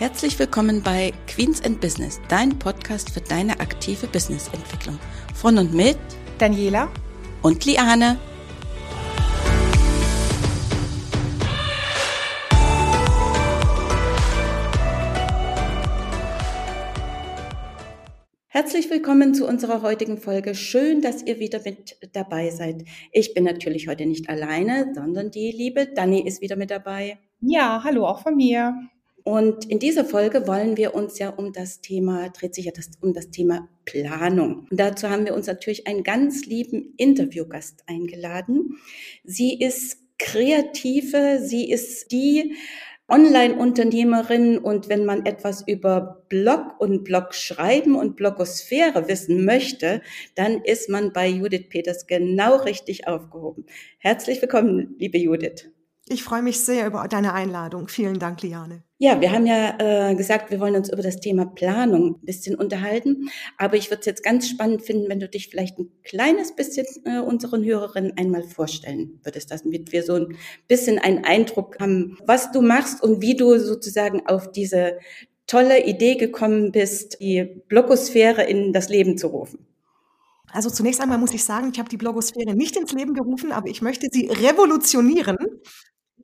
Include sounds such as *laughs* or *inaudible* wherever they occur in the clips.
Herzlich willkommen bei Queens and Business, dein Podcast für deine aktive Businessentwicklung. Von und mit Daniela und Liane. Herzlich willkommen zu unserer heutigen Folge. Schön, dass ihr wieder mit dabei seid. Ich bin natürlich heute nicht alleine, sondern die liebe Dani ist wieder mit dabei. Ja, hallo auch von mir. Und in dieser Folge wollen wir uns ja um das Thema, dreht sich ja das, um das Thema Planung. Und dazu haben wir uns natürlich einen ganz lieben Interviewgast eingeladen. Sie ist Kreative, sie ist die Online-Unternehmerin und wenn man etwas über Blog und Blog schreiben und Blogosphäre wissen möchte, dann ist man bei Judith Peters genau richtig aufgehoben. Herzlich willkommen, liebe Judith. Ich freue mich sehr über deine Einladung. Vielen Dank, Liane. Ja, wir haben ja äh, gesagt, wir wollen uns über das Thema Planung ein bisschen unterhalten. Aber ich würde es jetzt ganz spannend finden, wenn du dich vielleicht ein kleines bisschen äh, unseren Hörerinnen einmal vorstellen würdest, damit wir so ein bisschen einen Eindruck haben, was du machst und wie du sozusagen auf diese tolle Idee gekommen bist, die Blogosphäre in das Leben zu rufen. Also zunächst einmal muss ich sagen, ich habe die Blogosphäre nicht ins Leben gerufen, aber ich möchte sie revolutionieren.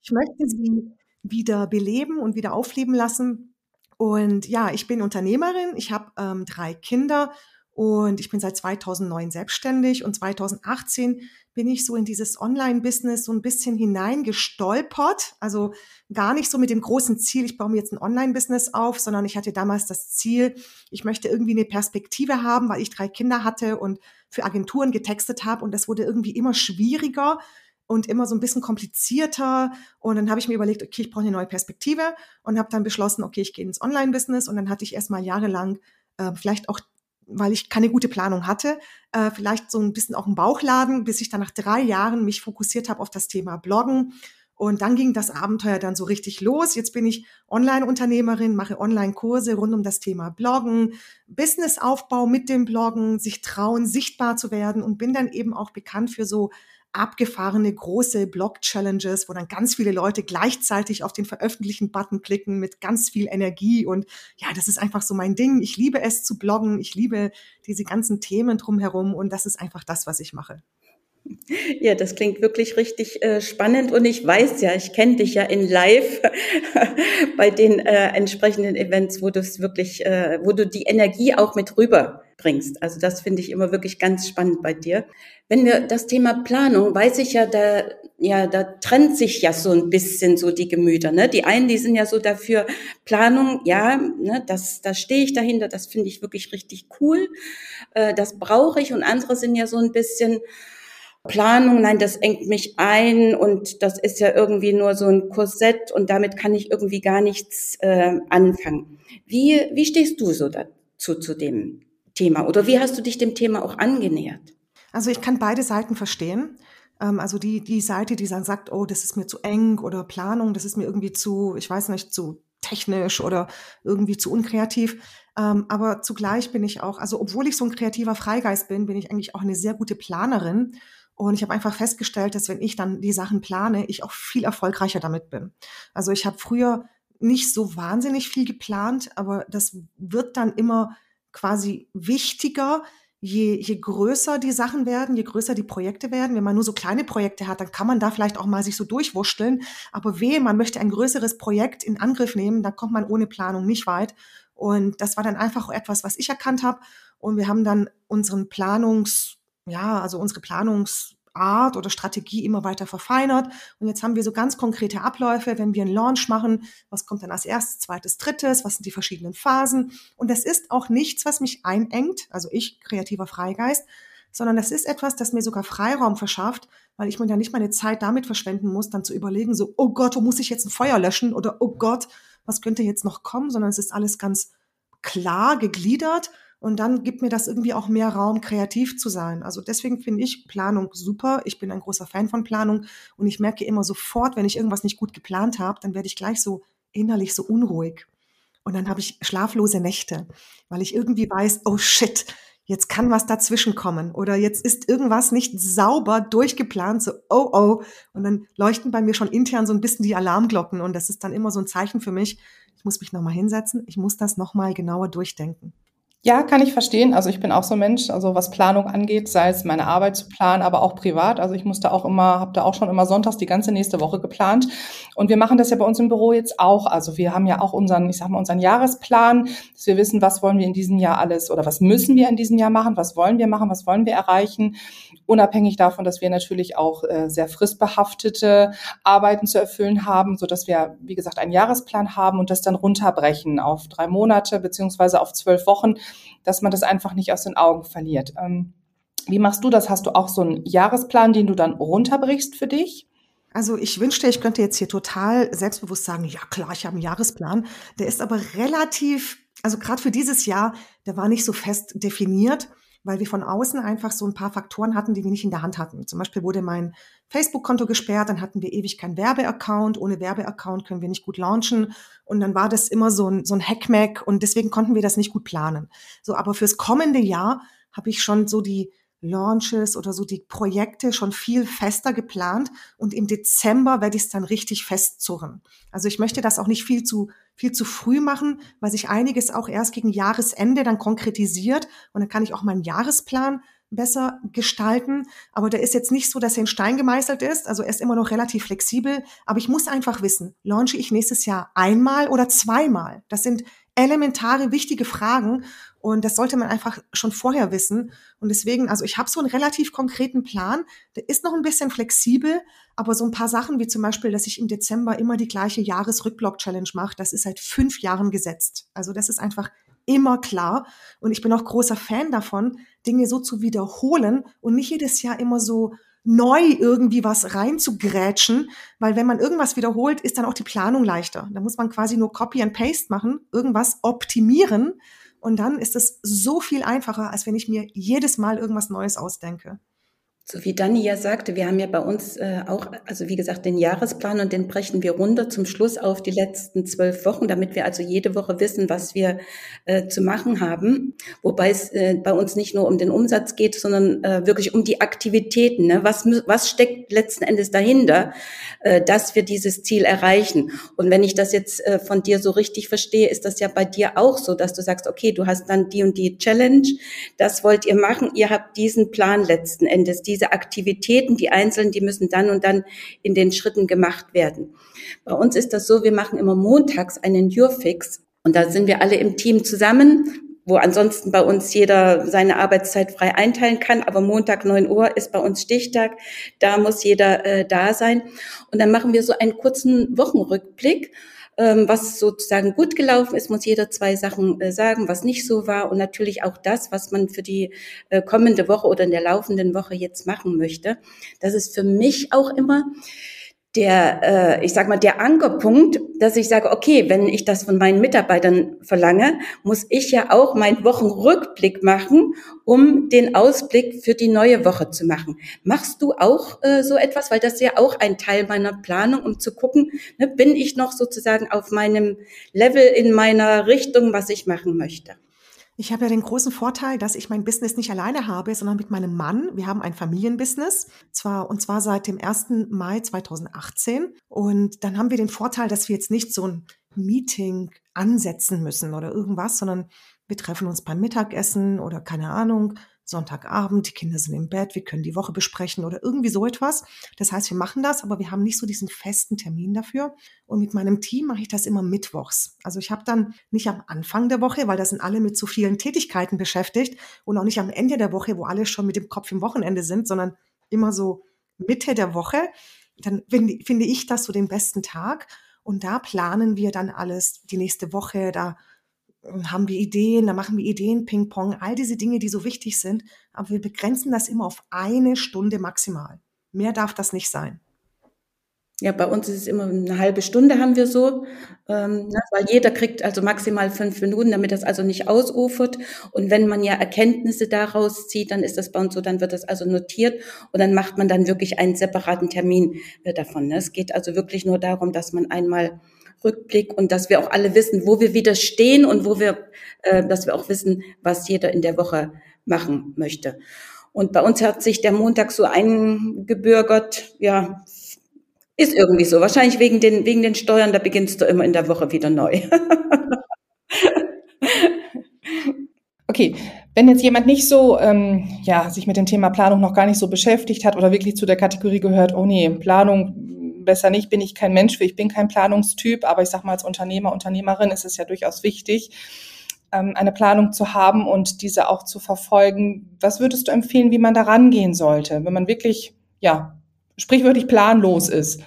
Ich möchte sie wieder beleben und wieder aufleben lassen. Und ja, ich bin Unternehmerin, ich habe ähm, drei Kinder und ich bin seit 2009 selbstständig und 2018 bin ich so in dieses Online-Business so ein bisschen hineingestolpert. Also gar nicht so mit dem großen Ziel, ich baue mir jetzt ein Online-Business auf, sondern ich hatte damals das Ziel, ich möchte irgendwie eine Perspektive haben, weil ich drei Kinder hatte und für Agenturen getextet habe und das wurde irgendwie immer schwieriger und immer so ein bisschen komplizierter. Und dann habe ich mir überlegt, okay, ich brauche eine neue Perspektive und habe dann beschlossen, okay, ich gehe ins Online-Business. Und dann hatte ich erstmal jahrelang, äh, vielleicht auch, weil ich keine gute Planung hatte, äh, vielleicht so ein bisschen auch einen Bauchladen, bis ich dann nach drei Jahren mich fokussiert habe auf das Thema Bloggen. Und dann ging das Abenteuer dann so richtig los. Jetzt bin ich Online-Unternehmerin, mache Online-Kurse rund um das Thema Bloggen, Businessaufbau mit dem Bloggen, sich trauen, sichtbar zu werden und bin dann eben auch bekannt für so abgefahrene große Blog-Challenges, wo dann ganz viele Leute gleichzeitig auf den Veröffentlichen-Button klicken mit ganz viel Energie. Und ja, das ist einfach so mein Ding. Ich liebe es zu bloggen. Ich liebe diese ganzen Themen drumherum. Und das ist einfach das, was ich mache. Ja, das klingt wirklich richtig äh, spannend und ich weiß ja, ich kenne dich ja in Live *laughs* bei den äh, entsprechenden Events, wo du es wirklich, äh, wo du die Energie auch mit rüberbringst. Also das finde ich immer wirklich ganz spannend bei dir. Wenn wir das Thema Planung, weiß ich ja, da ja, da trennt sich ja so ein bisschen so die Gemüter. Ne? Die einen, die sind ja so dafür Planung, ja, ne, das, da stehe ich dahinter, das finde ich wirklich richtig cool, äh, das brauche ich. Und andere sind ja so ein bisschen Planung, nein, das engt mich ein und das ist ja irgendwie nur so ein Korsett und damit kann ich irgendwie gar nichts äh, anfangen. Wie, wie stehst du so dazu zu dem Thema oder wie hast du dich dem Thema auch angenähert? Also ich kann beide Seiten verstehen. Ähm, also die, die Seite, die dann sagt, oh, das ist mir zu eng oder Planung, das ist mir irgendwie zu, ich weiß nicht, zu technisch oder irgendwie zu unkreativ. Ähm, aber zugleich bin ich auch, also obwohl ich so ein kreativer Freigeist bin, bin ich eigentlich auch eine sehr gute Planerin und ich habe einfach festgestellt, dass wenn ich dann die Sachen plane, ich auch viel erfolgreicher damit bin. Also ich habe früher nicht so wahnsinnig viel geplant, aber das wird dann immer quasi wichtiger, je, je größer die Sachen werden, je größer die Projekte werden. Wenn man nur so kleine Projekte hat, dann kann man da vielleicht auch mal sich so durchwurschteln. Aber wehe, man möchte ein größeres Projekt in Angriff nehmen, dann kommt man ohne Planung nicht weit. Und das war dann einfach etwas, was ich erkannt habe. Und wir haben dann unseren Planungs ja, also unsere Planungsart oder Strategie immer weiter verfeinert. Und jetzt haben wir so ganz konkrete Abläufe, wenn wir einen Launch machen, was kommt dann als erstes, zweites, drittes, was sind die verschiedenen Phasen. Und das ist auch nichts, was mich einengt, also ich, kreativer Freigeist, sondern das ist etwas, das mir sogar Freiraum verschafft, weil ich mir ja nicht meine Zeit damit verschwenden muss, dann zu überlegen, so, oh Gott, wo muss ich jetzt ein Feuer löschen? Oder oh Gott, was könnte jetzt noch kommen, sondern es ist alles ganz klar gegliedert und dann gibt mir das irgendwie auch mehr Raum, kreativ zu sein. Also deswegen finde ich Planung super. Ich bin ein großer Fan von Planung und ich merke immer sofort, wenn ich irgendwas nicht gut geplant habe, dann werde ich gleich so innerlich so unruhig. Und dann habe ich schlaflose Nächte, weil ich irgendwie weiß, oh shit, jetzt kann was dazwischen kommen oder jetzt ist irgendwas nicht sauber durchgeplant, so oh oh. Und dann leuchten bei mir schon intern so ein bisschen die Alarmglocken und das ist dann immer so ein Zeichen für mich, ich muss mich nochmal hinsetzen, ich muss das nochmal genauer durchdenken. Ja, kann ich verstehen. Also ich bin auch so ein Mensch, also was Planung angeht, sei es meine Arbeit zu planen, aber auch privat. Also ich musste auch immer, habe da auch schon immer sonntags die ganze nächste Woche geplant. Und wir machen das ja bei uns im Büro jetzt auch. Also wir haben ja auch unseren, ich sag mal, unseren Jahresplan, dass wir wissen, was wollen wir in diesem Jahr alles oder was müssen wir in diesem Jahr machen, was wollen wir machen, was wollen wir erreichen. Unabhängig davon, dass wir natürlich auch äh, sehr fristbehaftete Arbeiten zu erfüllen haben, so dass wir, wie gesagt, einen Jahresplan haben und das dann runterbrechen auf drei Monate beziehungsweise auf zwölf Wochen dass man das einfach nicht aus den Augen verliert. Ähm, wie machst du das? Hast du auch so einen Jahresplan, den du dann runterbrichst für dich? Also ich wünschte, ich könnte jetzt hier total selbstbewusst sagen, ja klar, ich habe einen Jahresplan. Der ist aber relativ, also gerade für dieses Jahr, der war nicht so fest definiert weil wir von außen einfach so ein paar Faktoren hatten, die wir nicht in der Hand hatten. Zum Beispiel wurde mein Facebook-Konto gesperrt, dann hatten wir ewig keinen Werbeaccount. Ohne Werbeaccount können wir nicht gut launchen. Und dann war das immer so ein, so ein Hackmack und deswegen konnten wir das nicht gut planen. So, aber fürs kommende Jahr habe ich schon so die Launches oder so die Projekte schon viel fester geplant und im Dezember werde ich es dann richtig festzurren. Also ich möchte das auch nicht viel zu viel zu früh machen, weil sich einiges auch erst gegen Jahresende dann konkretisiert und dann kann ich auch meinen Jahresplan besser gestalten. Aber der ist jetzt nicht so, dass er in Stein gemeißelt ist. Also er ist immer noch relativ flexibel. Aber ich muss einfach wissen, launche ich nächstes Jahr einmal oder zweimal? Das sind elementare, wichtige Fragen. Und das sollte man einfach schon vorher wissen. Und deswegen, also ich habe so einen relativ konkreten Plan. Der ist noch ein bisschen flexibel, aber so ein paar Sachen wie zum Beispiel, dass ich im Dezember immer die gleiche Jahresrückblock-Challenge mache, das ist seit fünf Jahren gesetzt. Also das ist einfach immer klar. Und ich bin auch großer Fan davon, Dinge so zu wiederholen und nicht jedes Jahr immer so neu irgendwie was reinzugrätschen, weil wenn man irgendwas wiederholt, ist dann auch die Planung leichter. Da muss man quasi nur Copy and Paste machen, irgendwas optimieren und dann ist es so viel einfacher, als wenn ich mir jedes Mal irgendwas Neues ausdenke. So wie Dani ja sagte, wir haben ja bei uns äh, auch, also wie gesagt, den Jahresplan und den brechen wir runter zum Schluss auf die letzten zwölf Wochen, damit wir also jede Woche wissen, was wir äh, zu machen haben. Wobei es äh, bei uns nicht nur um den Umsatz geht, sondern äh, wirklich um die Aktivitäten. Ne? Was, was steckt letzten Endes dahinter, äh, dass wir dieses Ziel erreichen? Und wenn ich das jetzt äh, von dir so richtig verstehe, ist das ja bei dir auch so, dass du sagst, okay, du hast dann die und die Challenge, das wollt ihr machen, ihr habt diesen Plan letzten Endes, die diese Aktivitäten, die einzelnen, die müssen dann und dann in den Schritten gemacht werden. Bei uns ist das so, wir machen immer montags einen Jurfix und da sind wir alle im Team zusammen, wo ansonsten bei uns jeder seine Arbeitszeit frei einteilen kann. Aber Montag 9 Uhr ist bei uns Stichtag. Da muss jeder äh, da sein. Und dann machen wir so einen kurzen Wochenrückblick was sozusagen gut gelaufen ist, muss jeder zwei Sachen äh, sagen, was nicht so war und natürlich auch das, was man für die äh, kommende Woche oder in der laufenden Woche jetzt machen möchte. Das ist für mich auch immer der, äh, ich sag mal, der Ankerpunkt, dass ich sage, okay, wenn ich das von meinen Mitarbeitern verlange, muss ich ja auch meinen Wochenrückblick machen, um den Ausblick für die neue Woche zu machen. Machst du auch äh, so etwas, weil das ist ja auch ein Teil meiner Planung, um zu gucken, ne, bin ich noch sozusagen auf meinem Level in meiner Richtung, was ich machen möchte? Ich habe ja den großen Vorteil, dass ich mein Business nicht alleine habe, sondern mit meinem Mann. Wir haben ein Familienbusiness, zwar und zwar seit dem 1. Mai 2018. Und dann haben wir den Vorteil, dass wir jetzt nicht so ein Meeting ansetzen müssen oder irgendwas, sondern wir treffen uns beim Mittagessen oder keine Ahnung, Sonntagabend, die Kinder sind im Bett, wir können die Woche besprechen oder irgendwie so etwas. Das heißt, wir machen das, aber wir haben nicht so diesen festen Termin dafür. Und mit meinem Team mache ich das immer mittwochs. Also ich habe dann nicht am Anfang der Woche, weil da sind alle mit so vielen Tätigkeiten beschäftigt und auch nicht am Ende der Woche, wo alle schon mit dem Kopf im Wochenende sind, sondern immer so Mitte der Woche. Dann finde ich das so den besten Tag. Und da planen wir dann alles die nächste Woche. Da haben wir Ideen, da machen wir Ideen, Ping-Pong, all diese Dinge, die so wichtig sind. Aber wir begrenzen das immer auf eine Stunde maximal. Mehr darf das nicht sein. Ja, bei uns ist es immer eine halbe Stunde haben wir so, ähm, ne, weil jeder kriegt also maximal fünf Minuten, damit das also nicht ausufert. Und wenn man ja Erkenntnisse daraus zieht, dann ist das bei uns so, dann wird das also notiert und dann macht man dann wirklich einen separaten Termin äh, davon. Ne? Es geht also wirklich nur darum, dass man einmal Rückblick und dass wir auch alle wissen, wo wir wieder stehen und wo wir, äh, dass wir auch wissen, was jeder in der Woche machen möchte. Und bei uns hat sich der Montag so eingebürgert, ja, ist irgendwie so. Wahrscheinlich wegen den, wegen den Steuern, da beginnst du immer in der Woche wieder neu. *laughs* okay, wenn jetzt jemand nicht so, ähm, ja, sich mit dem Thema Planung noch gar nicht so beschäftigt hat oder wirklich zu der Kategorie gehört, oh nee, Planung besser nicht, bin ich kein Mensch für, ich bin kein Planungstyp, aber ich sag mal, als Unternehmer, Unternehmerin ist es ja durchaus wichtig, ähm, eine Planung zu haben und diese auch zu verfolgen. Was würdest du empfehlen, wie man da rangehen sollte, wenn man wirklich, ja, sprichwörtlich planlos ist?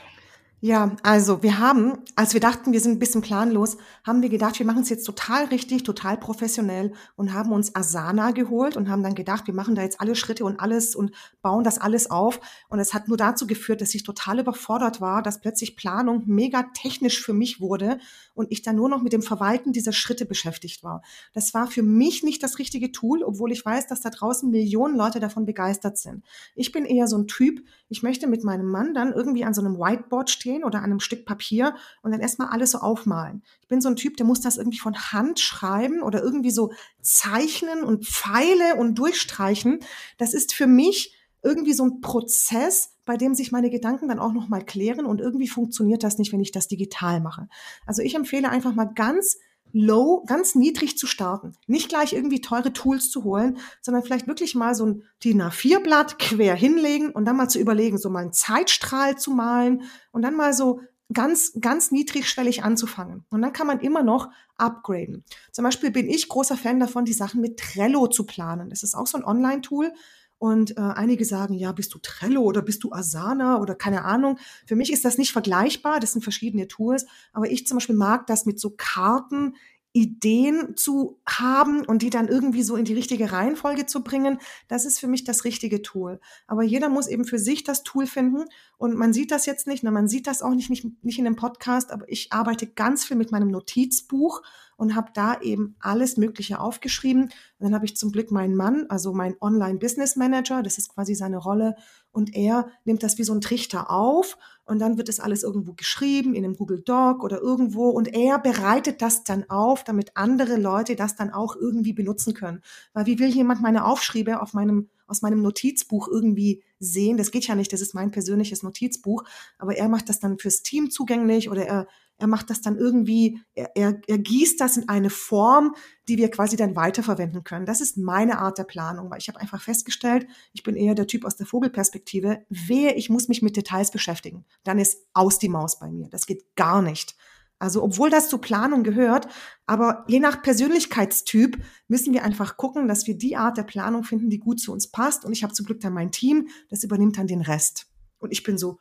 Ja, also wir haben, als wir dachten, wir sind ein bisschen planlos, haben wir gedacht, wir machen es jetzt total richtig, total professionell und haben uns Asana geholt und haben dann gedacht, wir machen da jetzt alle Schritte und alles und bauen das alles auf. Und es hat nur dazu geführt, dass ich total überfordert war, dass plötzlich Planung mega technisch für mich wurde und ich dann nur noch mit dem Verwalten dieser Schritte beschäftigt war. Das war für mich nicht das richtige Tool, obwohl ich weiß, dass da draußen Millionen Leute davon begeistert sind. Ich bin eher so ein Typ, ich möchte mit meinem Mann dann irgendwie an so einem Whiteboard stehen oder an einem Stück Papier und dann erstmal alles so aufmalen. Ich bin so ein Typ, der muss das irgendwie von Hand schreiben oder irgendwie so zeichnen und Pfeile und durchstreichen. Das ist für mich irgendwie so ein Prozess, bei dem sich meine Gedanken dann auch noch mal klären und irgendwie funktioniert das nicht, wenn ich das digital mache. Also ich empfehle einfach mal ganz low, ganz niedrig zu starten. Nicht gleich irgendwie teure Tools zu holen, sondern vielleicht wirklich mal so ein DIN A4-Blatt quer hinlegen und dann mal zu überlegen, so mal einen Zeitstrahl zu malen und dann mal so ganz, ganz niedrigschwellig anzufangen. Und dann kann man immer noch upgraden. Zum Beispiel bin ich großer Fan davon, die Sachen mit Trello zu planen. Das ist auch so ein Online-Tool, und äh, einige sagen, ja, bist du Trello oder bist du Asana oder keine Ahnung. Für mich ist das nicht vergleichbar, das sind verschiedene Tools. Aber ich zum Beispiel mag das mit so Karten, Ideen zu haben und die dann irgendwie so in die richtige Reihenfolge zu bringen, das ist für mich das richtige Tool. Aber jeder muss eben für sich das Tool finden und man sieht das jetzt nicht, ne, man sieht das auch nicht, nicht, nicht in dem Podcast, aber ich arbeite ganz viel mit meinem Notizbuch und habe da eben alles Mögliche aufgeschrieben. Und dann habe ich zum Glück meinen Mann, also mein Online-Business-Manager, das ist quasi seine Rolle, und er nimmt das wie so ein Trichter auf und dann wird das alles irgendwo geschrieben in einem Google Doc oder irgendwo und er bereitet das dann auf, damit andere Leute das dann auch irgendwie benutzen können. Weil wie will jemand meine Aufschriebe auf meinem aus meinem Notizbuch irgendwie sehen. Das geht ja nicht, das ist mein persönliches Notizbuch, aber er macht das dann fürs Team zugänglich oder er er macht das dann irgendwie, er, er, er gießt das in eine Form, die wir quasi dann weiterverwenden können. Das ist meine Art der Planung, weil ich habe einfach festgestellt, ich bin eher der Typ aus der Vogelperspektive. Wehe, ich muss mich mit Details beschäftigen. Dann ist aus die Maus bei mir. Das geht gar nicht. Also obwohl das zur Planung gehört, aber je nach Persönlichkeitstyp müssen wir einfach gucken, dass wir die Art der Planung finden, die gut zu uns passt. Und ich habe zum Glück dann mein Team, das übernimmt dann den Rest. Und ich bin so,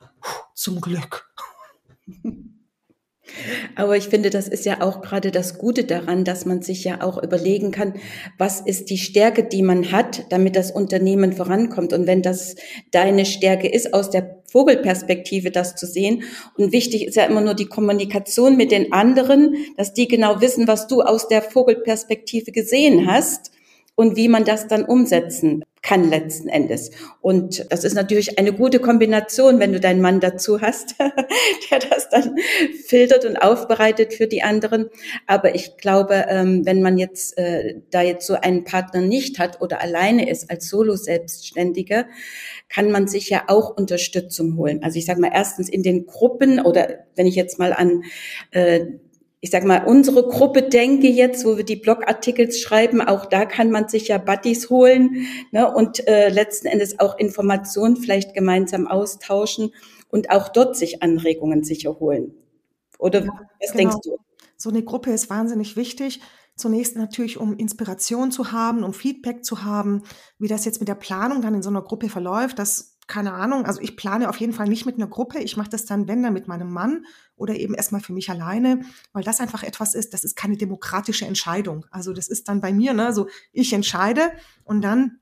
zum Glück. *laughs* Aber ich finde, das ist ja auch gerade das Gute daran, dass man sich ja auch überlegen kann, was ist die Stärke, die man hat, damit das Unternehmen vorankommt. Und wenn das deine Stärke ist, aus der Vogelperspektive das zu sehen. Und wichtig ist ja immer nur die Kommunikation mit den anderen, dass die genau wissen, was du aus der Vogelperspektive gesehen hast und wie man das dann umsetzen kann letzten Endes. Und das ist natürlich eine gute Kombination, wenn du deinen Mann dazu hast, *laughs* der das dann filtert und aufbereitet für die anderen. Aber ich glaube, ähm, wenn man jetzt äh, da jetzt so einen Partner nicht hat oder alleine ist als Solo-Selbstständige, kann man sich ja auch Unterstützung holen. Also ich sage mal erstens in den Gruppen oder wenn ich jetzt mal an äh, ich sag mal, unsere Gruppe denke jetzt, wo wir die Blogartikel schreiben, auch da kann man sich ja Buddies holen ne, und äh, letzten Endes auch Informationen vielleicht gemeinsam austauschen und auch dort sich Anregungen sicher holen. Oder ja, was genau. denkst du? So eine Gruppe ist wahnsinnig wichtig. Zunächst natürlich, um Inspiration zu haben, um Feedback zu haben, wie das jetzt mit der Planung dann in so einer Gruppe verläuft. Das keine Ahnung, also ich plane auf jeden Fall nicht mit einer Gruppe. Ich mache das dann, wenn dann mit meinem Mann oder eben erstmal für mich alleine, weil das einfach etwas ist, das ist keine demokratische Entscheidung. Also das ist dann bei mir, ne, so ich entscheide und dann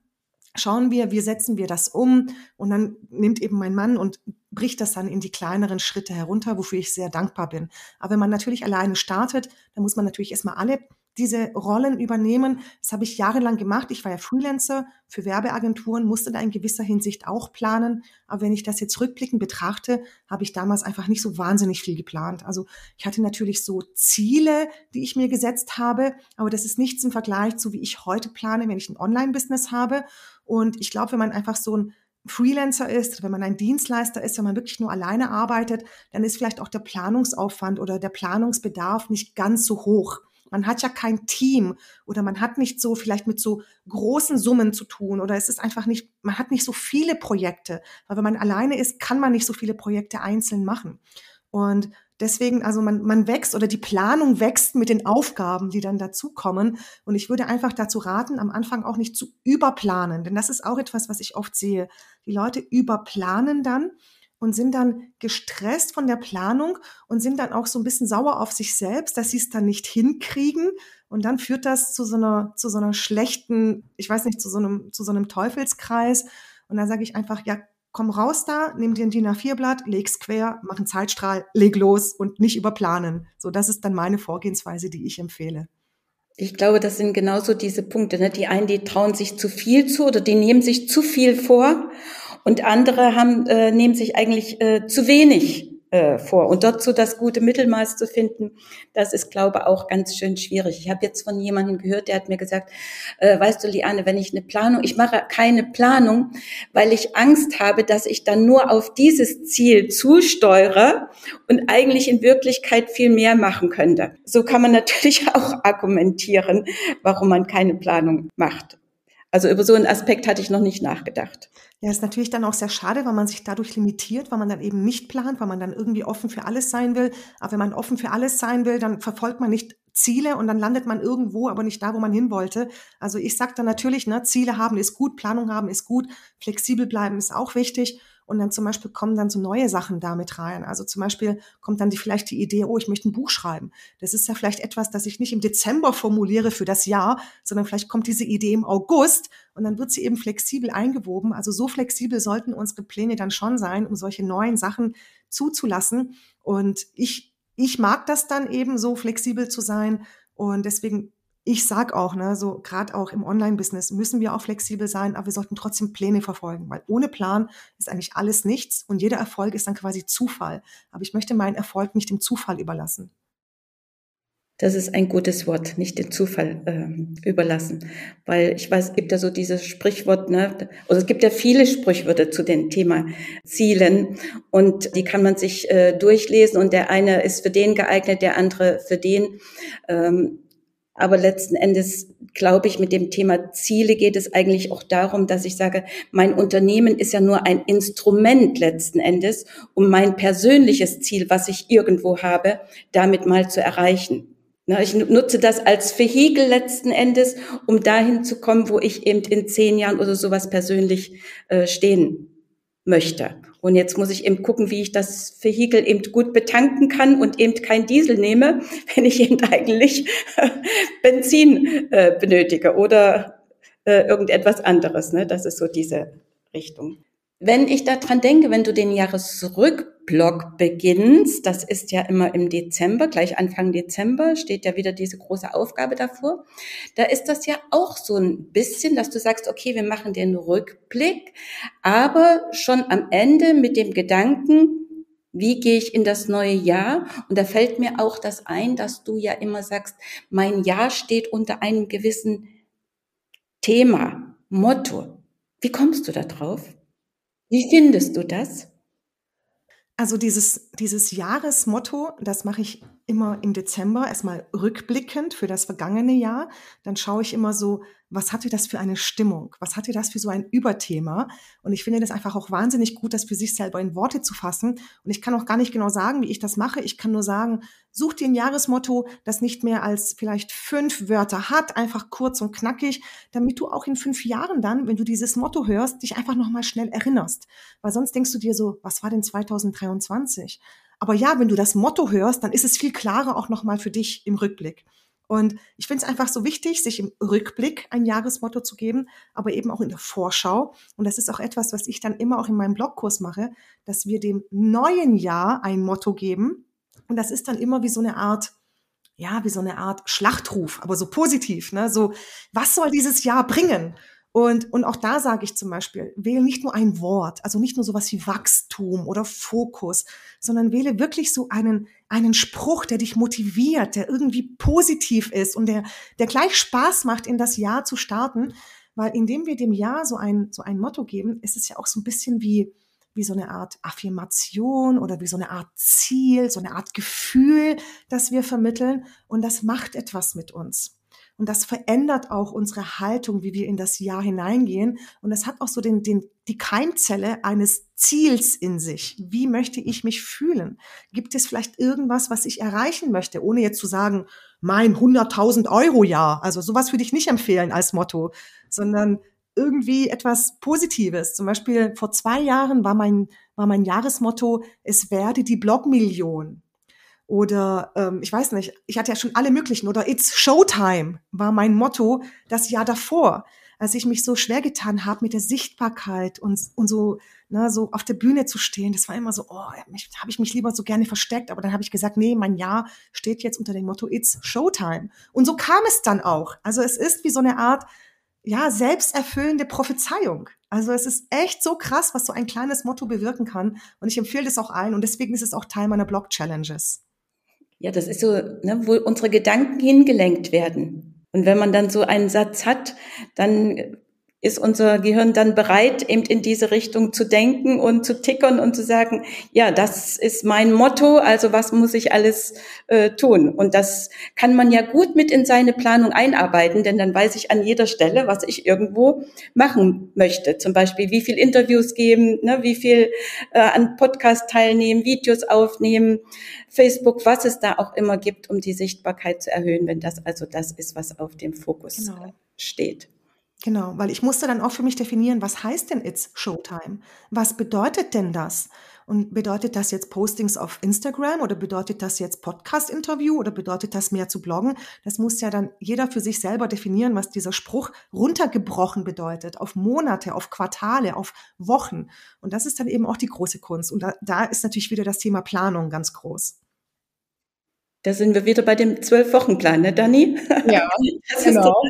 schauen wir, wie setzen wir das um und dann nimmt eben mein Mann und bricht das dann in die kleineren Schritte herunter, wofür ich sehr dankbar bin. Aber wenn man natürlich alleine startet, dann muss man natürlich erstmal alle diese Rollen übernehmen. Das habe ich jahrelang gemacht. Ich war ja Freelancer für Werbeagenturen, musste da in gewisser Hinsicht auch planen. Aber wenn ich das jetzt rückblickend betrachte, habe ich damals einfach nicht so wahnsinnig viel geplant. Also ich hatte natürlich so Ziele, die ich mir gesetzt habe, aber das ist nichts im Vergleich zu wie ich heute plane, wenn ich ein Online-Business habe. Und ich glaube, wenn man einfach so ein Freelancer ist, wenn man ein Dienstleister ist, wenn man wirklich nur alleine arbeitet, dann ist vielleicht auch der Planungsaufwand oder der Planungsbedarf nicht ganz so hoch. Man hat ja kein Team oder man hat nicht so vielleicht mit so großen Summen zu tun oder es ist einfach nicht, man hat nicht so viele Projekte, weil wenn man alleine ist, kann man nicht so viele Projekte einzeln machen. Und deswegen, also man, man wächst oder die Planung wächst mit den Aufgaben, die dann dazukommen. Und ich würde einfach dazu raten, am Anfang auch nicht zu überplanen, denn das ist auch etwas, was ich oft sehe. Die Leute überplanen dann und sind dann gestresst von der Planung und sind dann auch so ein bisschen sauer auf sich selbst, dass sie es dann nicht hinkriegen. Und dann führt das zu so einer, zu so einer schlechten, ich weiß nicht, zu so einem, zu so einem Teufelskreis. Und dann sage ich einfach, ja, komm raus da, nimm dir ein DIN A4-Blatt, leg's quer, mach einen Zeitstrahl, leg los und nicht überplanen. So, das ist dann meine Vorgehensweise, die ich empfehle. Ich glaube, das sind genauso diese Punkte. Ne? Die einen, die trauen sich zu viel zu oder die nehmen sich zu viel vor und andere haben, äh, nehmen sich eigentlich äh, zu wenig äh, vor. Und dort so das gute Mittelmaß zu finden, das ist, glaube ich, auch ganz schön schwierig. Ich habe jetzt von jemandem gehört, der hat mir gesagt, äh, weißt du, Liane, wenn ich eine Planung, ich mache keine Planung, weil ich Angst habe, dass ich dann nur auf dieses Ziel zusteuere und eigentlich in Wirklichkeit viel mehr machen könnte. So kann man *laughs* natürlich auch argumentieren, warum man keine Planung macht. Also über so einen Aspekt hatte ich noch nicht nachgedacht. Ja, ist natürlich dann auch sehr schade, weil man sich dadurch limitiert, weil man dann eben nicht plant, weil man dann irgendwie offen für alles sein will. Aber wenn man offen für alles sein will, dann verfolgt man nicht Ziele und dann landet man irgendwo, aber nicht da, wo man hin wollte. Also ich sage dann natürlich, ne, Ziele haben ist gut, Planung haben ist gut, flexibel bleiben ist auch wichtig. Und dann zum Beispiel kommen dann so neue Sachen damit rein. Also zum Beispiel kommt dann die, vielleicht die Idee, oh, ich möchte ein Buch schreiben. Das ist ja vielleicht etwas, das ich nicht im Dezember formuliere für das Jahr, sondern vielleicht kommt diese Idee im August und dann wird sie eben flexibel eingewoben. Also so flexibel sollten unsere Pläne dann schon sein, um solche neuen Sachen zuzulassen. Und ich, ich mag das dann eben so flexibel zu sein. Und deswegen ich sag auch, ne, so gerade auch im Online-Business müssen wir auch flexibel sein, aber wir sollten trotzdem Pläne verfolgen, weil ohne Plan ist eigentlich alles nichts und jeder Erfolg ist dann quasi Zufall. Aber ich möchte meinen Erfolg nicht dem Zufall überlassen. Das ist ein gutes Wort, nicht den Zufall äh, überlassen. Weil ich weiß, es gibt ja so dieses Sprichwort, ne, also es gibt ja viele Sprichwörter zu dem Thema Zielen und die kann man sich äh, durchlesen und der eine ist für den geeignet, der andere für den. Ähm, aber letzten Endes glaube ich, mit dem Thema Ziele geht es eigentlich auch darum, dass ich sage, mein Unternehmen ist ja nur ein Instrument letzten Endes, um mein persönliches Ziel, was ich irgendwo habe, damit mal zu erreichen. Ich nutze das als Vehikel letzten Endes, um dahin zu kommen, wo ich eben in zehn Jahren oder sowas persönlich äh, stehen möchte. Und jetzt muss ich eben gucken, wie ich das Vehikel eben gut betanken kann und eben kein Diesel nehme, *laughs* wenn ich eben eigentlich *laughs* Benzin äh, benötige oder äh, irgendetwas anderes. Ne? Das ist so diese Richtung. Wenn ich daran denke, wenn du den Jahresrückblock beginnst, das ist ja immer im Dezember, gleich Anfang Dezember steht ja wieder diese große Aufgabe davor. Da ist das ja auch so ein bisschen, dass du sagst, okay, wir machen den Rückblick, aber schon am Ende mit dem Gedanken, wie gehe ich in das neue Jahr? Und da fällt mir auch das ein, dass du ja immer sagst, mein Jahr steht unter einem gewissen Thema, Motto. Wie kommst du da drauf? Wie findest du das? Also dieses, dieses Jahresmotto, das mache ich immer im Dezember, erstmal rückblickend für das vergangene Jahr. Dann schaue ich immer so, was hatte das für eine Stimmung? Was hatte das für so ein Überthema? Und ich finde das einfach auch wahnsinnig gut, das für sich selber in Worte zu fassen. Und ich kann auch gar nicht genau sagen, wie ich das mache. Ich kann nur sagen, such dir ein Jahresmotto, das nicht mehr als vielleicht fünf Wörter hat, einfach kurz und knackig, damit du auch in fünf Jahren dann, wenn du dieses Motto hörst, dich einfach nochmal schnell erinnerst. Weil sonst denkst du dir so, was war denn 2023? Aber ja, wenn du das Motto hörst, dann ist es viel klarer auch nochmal für dich im Rückblick. Und ich finde es einfach so wichtig, sich im Rückblick ein Jahresmotto zu geben, aber eben auch in der Vorschau. Und das ist auch etwas, was ich dann immer auch in meinem Blogkurs mache, dass wir dem neuen Jahr ein Motto geben. Und das ist dann immer wie so eine Art ja, wie so eine Art Schlachtruf, aber so positiv, ne? So, was soll dieses Jahr bringen? Und, und auch da sage ich zum Beispiel, wähle nicht nur ein Wort, also nicht nur sowas wie Wachstum oder Fokus, sondern wähle wirklich so einen, einen Spruch, der dich motiviert, der irgendwie positiv ist und der, der gleich Spaß macht, in das Jahr zu starten. Weil indem wir dem Jahr so ein, so ein Motto geben, ist es ja auch so ein bisschen wie, wie so eine Art Affirmation oder wie so eine Art Ziel, so eine Art Gefühl, das wir vermitteln. Und das macht etwas mit uns. Und das verändert auch unsere Haltung, wie wir in das Jahr hineingehen. Und das hat auch so den, den, die Keimzelle eines Ziels in sich. Wie möchte ich mich fühlen? Gibt es vielleicht irgendwas, was ich erreichen möchte, ohne jetzt zu sagen, mein 100.000 Euro Jahr? Also sowas würde ich nicht empfehlen als Motto, sondern irgendwie etwas Positives. Zum Beispiel vor zwei Jahren war mein, war mein Jahresmotto, es werde die Blogmillion. Oder ähm, ich weiß nicht, ich hatte ja schon alle möglichen. Oder It's Showtime war mein Motto das Jahr davor, als ich mich so schwer getan habe mit der Sichtbarkeit und, und so, ne, so auf der Bühne zu stehen. Das war immer so, oh, habe ich mich lieber so gerne versteckt. Aber dann habe ich gesagt, nee, mein Jahr steht jetzt unter dem Motto It's Showtime. Und so kam es dann auch. Also es ist wie so eine Art ja, selbsterfüllende Prophezeiung. Also es ist echt so krass, was so ein kleines Motto bewirken kann. Und ich empfehle das auch allen. Und deswegen ist es auch Teil meiner Blog-Challenges. Ja, das ist so, ne, wo unsere Gedanken hingelenkt werden. Und wenn man dann so einen Satz hat, dann ist unser Gehirn dann bereit, eben in diese Richtung zu denken und zu tickern und zu sagen, ja, das ist mein Motto, also was muss ich alles äh, tun? Und das kann man ja gut mit in seine Planung einarbeiten, denn dann weiß ich an jeder Stelle, was ich irgendwo machen möchte. Zum Beispiel, wie viel Interviews geben, ne, wie viel äh, an Podcast teilnehmen, Videos aufnehmen, Facebook, was es da auch immer gibt, um die Sichtbarkeit zu erhöhen, wenn das also das ist, was auf dem Fokus genau. steht. Genau, weil ich musste dann auch für mich definieren, was heißt denn It's Showtime? Was bedeutet denn das? Und bedeutet das jetzt Postings auf Instagram oder bedeutet das jetzt Podcast-Interview oder bedeutet das mehr zu bloggen? Das muss ja dann jeder für sich selber definieren, was dieser Spruch runtergebrochen bedeutet, auf Monate, auf Quartale, auf Wochen. Und das ist dann eben auch die große Kunst. Und da, da ist natürlich wieder das Thema Planung ganz groß. Da sind wir wieder bei dem Zwölf-Wochen-Plan, ne, Dani? Ja, *laughs* das genau.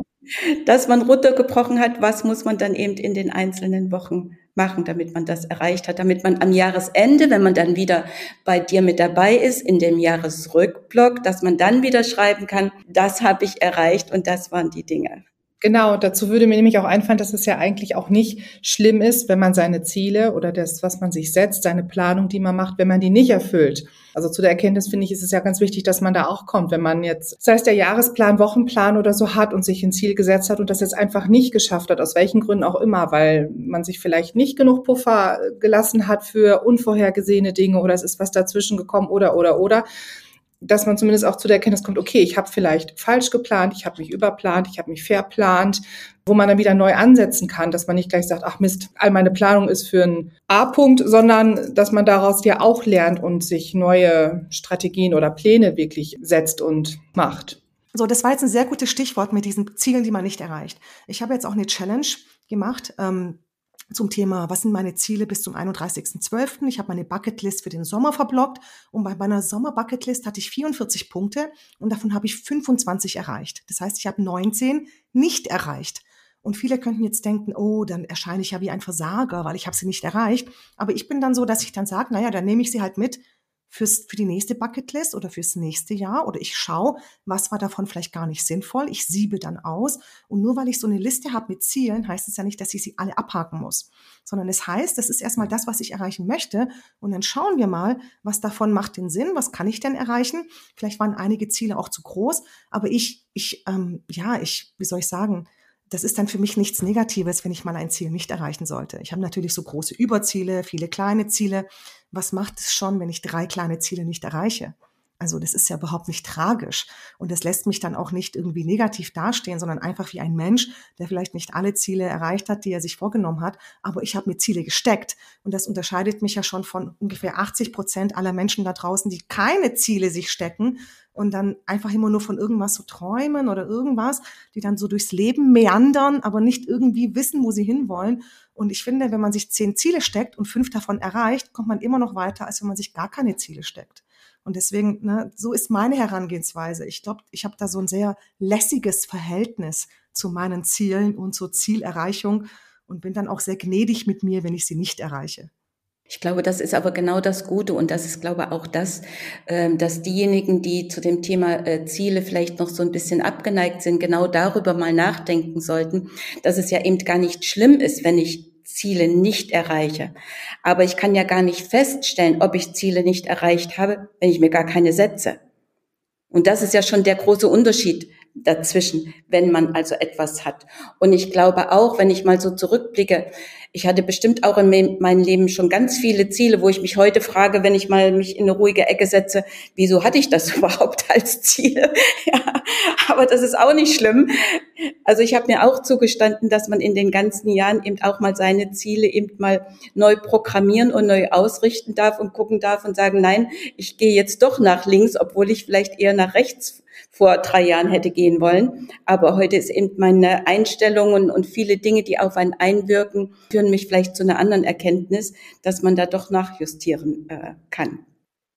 Dass man runtergebrochen hat, was muss man dann eben in den einzelnen Wochen machen, damit man das erreicht hat, damit man am Jahresende, wenn man dann wieder bei dir mit dabei ist, in dem Jahresrückblock, dass man dann wieder schreiben kann, das habe ich erreicht und das waren die Dinge. Genau, dazu würde mir nämlich auch einfallen, dass es ja eigentlich auch nicht schlimm ist, wenn man seine Ziele oder das, was man sich setzt, seine Planung, die man macht, wenn man die nicht erfüllt. Also zu der Erkenntnis finde ich, ist es ja ganz wichtig, dass man da auch kommt, wenn man jetzt, sei es der Jahresplan, Wochenplan oder so hat und sich ein Ziel gesetzt hat und das jetzt einfach nicht geschafft hat, aus welchen Gründen auch immer, weil man sich vielleicht nicht genug Puffer gelassen hat für unvorhergesehene Dinge oder es ist was dazwischen gekommen oder oder oder dass man zumindest auch zu der Erkenntnis kommt, okay, ich habe vielleicht falsch geplant, ich habe mich überplant, ich habe mich verplant, wo man dann wieder neu ansetzen kann, dass man nicht gleich sagt, ach Mist, all meine Planung ist für einen A-Punkt, sondern dass man daraus ja auch lernt und sich neue Strategien oder Pläne wirklich setzt und macht. So, das war jetzt ein sehr gutes Stichwort mit diesen Zielen, die man nicht erreicht. Ich habe jetzt auch eine Challenge gemacht. Ähm, zum Thema, was sind meine Ziele bis zum 31.12. Ich habe meine Bucketlist für den Sommer verblockt und bei meiner Sommer-Bucketlist hatte ich 44 Punkte und davon habe ich 25 erreicht. Das heißt, ich habe 19 nicht erreicht. Und viele könnten jetzt denken, oh, dann erscheine ich ja wie ein Versager, weil ich habe sie nicht erreicht. Aber ich bin dann so, dass ich dann sage, naja, dann nehme ich sie halt mit fürs, für die nächste Bucketlist oder fürs nächste Jahr oder ich schaue, was war davon vielleicht gar nicht sinnvoll. Ich siebe dann aus. Und nur weil ich so eine Liste habe mit Zielen, heißt es ja nicht, dass ich sie alle abhaken muss, sondern es heißt, das ist erstmal das, was ich erreichen möchte. Und dann schauen wir mal, was davon macht den Sinn, was kann ich denn erreichen. Vielleicht waren einige Ziele auch zu groß, aber ich, ich, ähm, ja, ich, wie soll ich sagen, das ist dann für mich nichts Negatives, wenn ich mal ein Ziel nicht erreichen sollte. Ich habe natürlich so große Überziele, viele kleine Ziele. Was macht es schon, wenn ich drei kleine Ziele nicht erreiche? Also das ist ja überhaupt nicht tragisch. Und das lässt mich dann auch nicht irgendwie negativ dastehen, sondern einfach wie ein Mensch, der vielleicht nicht alle Ziele erreicht hat, die er sich vorgenommen hat. Aber ich habe mir Ziele gesteckt. Und das unterscheidet mich ja schon von ungefähr 80 Prozent aller Menschen da draußen, die keine Ziele sich stecken und dann einfach immer nur von irgendwas so träumen oder irgendwas, die dann so durchs Leben meandern, aber nicht irgendwie wissen, wo sie hinwollen. Und ich finde, wenn man sich zehn Ziele steckt und fünf davon erreicht, kommt man immer noch weiter, als wenn man sich gar keine Ziele steckt. Und deswegen, ne, so ist meine Herangehensweise. Ich glaube, ich habe da so ein sehr lässiges Verhältnis zu meinen Zielen und zur Zielerreichung und bin dann auch sehr gnädig mit mir, wenn ich sie nicht erreiche. Ich glaube, das ist aber genau das Gute und das ist, glaube ich, auch das, ähm, dass diejenigen, die zu dem Thema äh, Ziele vielleicht noch so ein bisschen abgeneigt sind, genau darüber mal nachdenken sollten, dass es ja eben gar nicht schlimm ist, wenn ich Ziele nicht erreiche. Aber ich kann ja gar nicht feststellen, ob ich Ziele nicht erreicht habe, wenn ich mir gar keine setze. Und das ist ja schon der große Unterschied dazwischen, wenn man also etwas hat. Und ich glaube auch, wenn ich mal so zurückblicke, ich hatte bestimmt auch in meinem Leben schon ganz viele Ziele, wo ich mich heute frage, wenn ich mal mich in eine ruhige Ecke setze, wieso hatte ich das *laughs* überhaupt als Ziel? *laughs* ja, aber das ist auch nicht schlimm. Also ich habe mir auch zugestanden, dass man in den ganzen Jahren eben auch mal seine Ziele eben mal neu programmieren und neu ausrichten darf und gucken darf und sagen, nein, ich gehe jetzt doch nach links, obwohl ich vielleicht eher nach rechts vor drei Jahren hätte gehen wollen. Aber heute ist eben meine Einstellung und, und viele Dinge, die auf einen einwirken, führen mich vielleicht zu einer anderen Erkenntnis, dass man da doch nachjustieren äh, kann.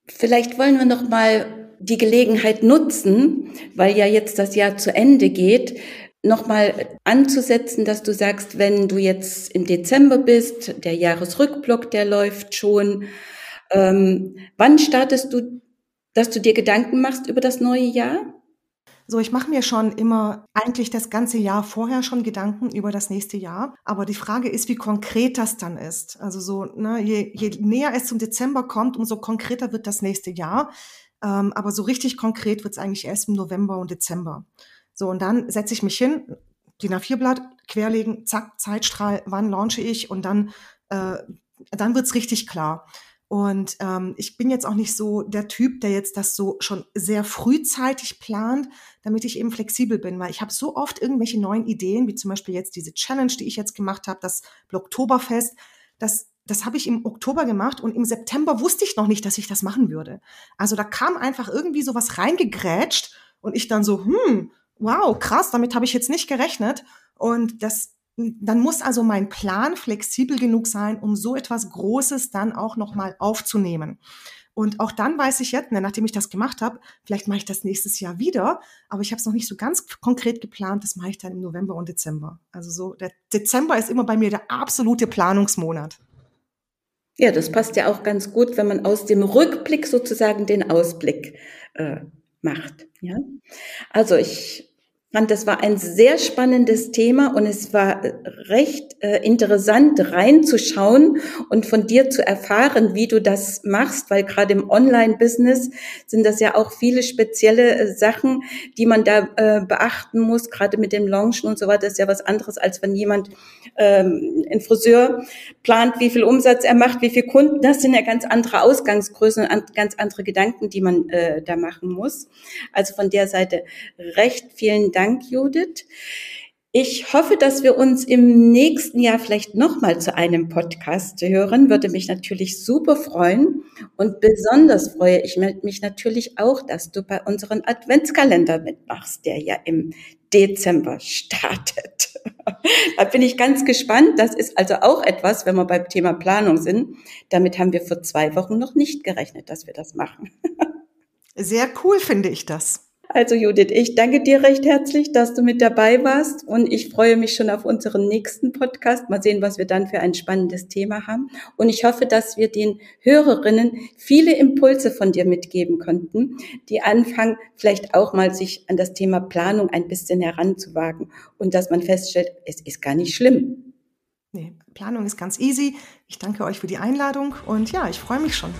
Vielleicht wollen wir noch mal die Gelegenheit nutzen, weil ja jetzt das Jahr zu Ende geht, nochmal anzusetzen, dass du sagst, wenn du jetzt im Dezember bist, der Jahresrückblock, der läuft schon, ähm, wann startest du, dass du dir Gedanken machst über das neue Jahr? So, ich mache mir schon immer eigentlich das ganze Jahr vorher schon Gedanken über das nächste Jahr. Aber die Frage ist, wie konkret das dann ist. Also so, ne, je, je näher es zum Dezember kommt, umso konkreter wird das nächste Jahr. Ähm, aber so richtig konkret wird es eigentlich erst im November und Dezember. So, und dann setze ich mich hin, DIN A4-Blatt querlegen, zack, Zeitstrahl, wann launche ich und dann, äh, dann wird's richtig klar. Und ähm, ich bin jetzt auch nicht so der Typ, der jetzt das so schon sehr frühzeitig plant, damit ich eben flexibel bin, weil ich habe so oft irgendwelche neuen Ideen, wie zum Beispiel jetzt diese Challenge, die ich jetzt gemacht habe, das Oktoberfest. Das, das habe ich im Oktober gemacht und im September wusste ich noch nicht, dass ich das machen würde. Also da kam einfach irgendwie sowas reingegrätscht und ich dann so, hm, wow, krass, damit habe ich jetzt nicht gerechnet. Und das dann muss also mein Plan flexibel genug sein, um so etwas Großes dann auch nochmal aufzunehmen. Und auch dann weiß ich jetzt, ne, nachdem ich das gemacht habe, vielleicht mache ich das nächstes Jahr wieder, aber ich habe es noch nicht so ganz konkret geplant, das mache ich dann im November und Dezember. Also so, der Dezember ist immer bei mir der absolute Planungsmonat. Ja, das passt ja auch ganz gut, wenn man aus dem Rückblick sozusagen den Ausblick äh, macht. Ja, also ich fand, das war ein sehr spannendes Thema und es war recht äh, interessant reinzuschauen und von dir zu erfahren, wie du das machst, weil gerade im Online-Business sind das ja auch viele spezielle äh, Sachen, die man da äh, beachten muss, gerade mit dem Launchen und so weiter. Ist ja was anderes, als wenn jemand ähm, ein Friseur plant, wie viel Umsatz er macht, wie viel Kunden. Das sind ja ganz andere Ausgangsgrößen und ganz andere Gedanken, die man äh, da machen muss. Also von der Seite recht vielen Dank Dank, Judith. Ich hoffe, dass wir uns im nächsten Jahr vielleicht nochmal zu einem Podcast hören. Würde mich natürlich super freuen. Und besonders freue ich mich natürlich auch, dass du bei unserem Adventskalender mitmachst, der ja im Dezember startet. *laughs* da bin ich ganz gespannt. Das ist also auch etwas, wenn wir beim Thema Planung sind. Damit haben wir vor zwei Wochen noch nicht gerechnet, dass wir das machen. *laughs* Sehr cool finde ich das. Also Judith, ich danke dir recht herzlich, dass du mit dabei warst und ich freue mich schon auf unseren nächsten Podcast. Mal sehen, was wir dann für ein spannendes Thema haben. Und ich hoffe, dass wir den Hörerinnen viele Impulse von dir mitgeben konnten, die anfangen, vielleicht auch mal sich an das Thema Planung ein bisschen heranzuwagen und dass man feststellt, es ist gar nicht schlimm. Nee, Planung ist ganz easy. Ich danke euch für die Einladung und ja, ich freue mich schon.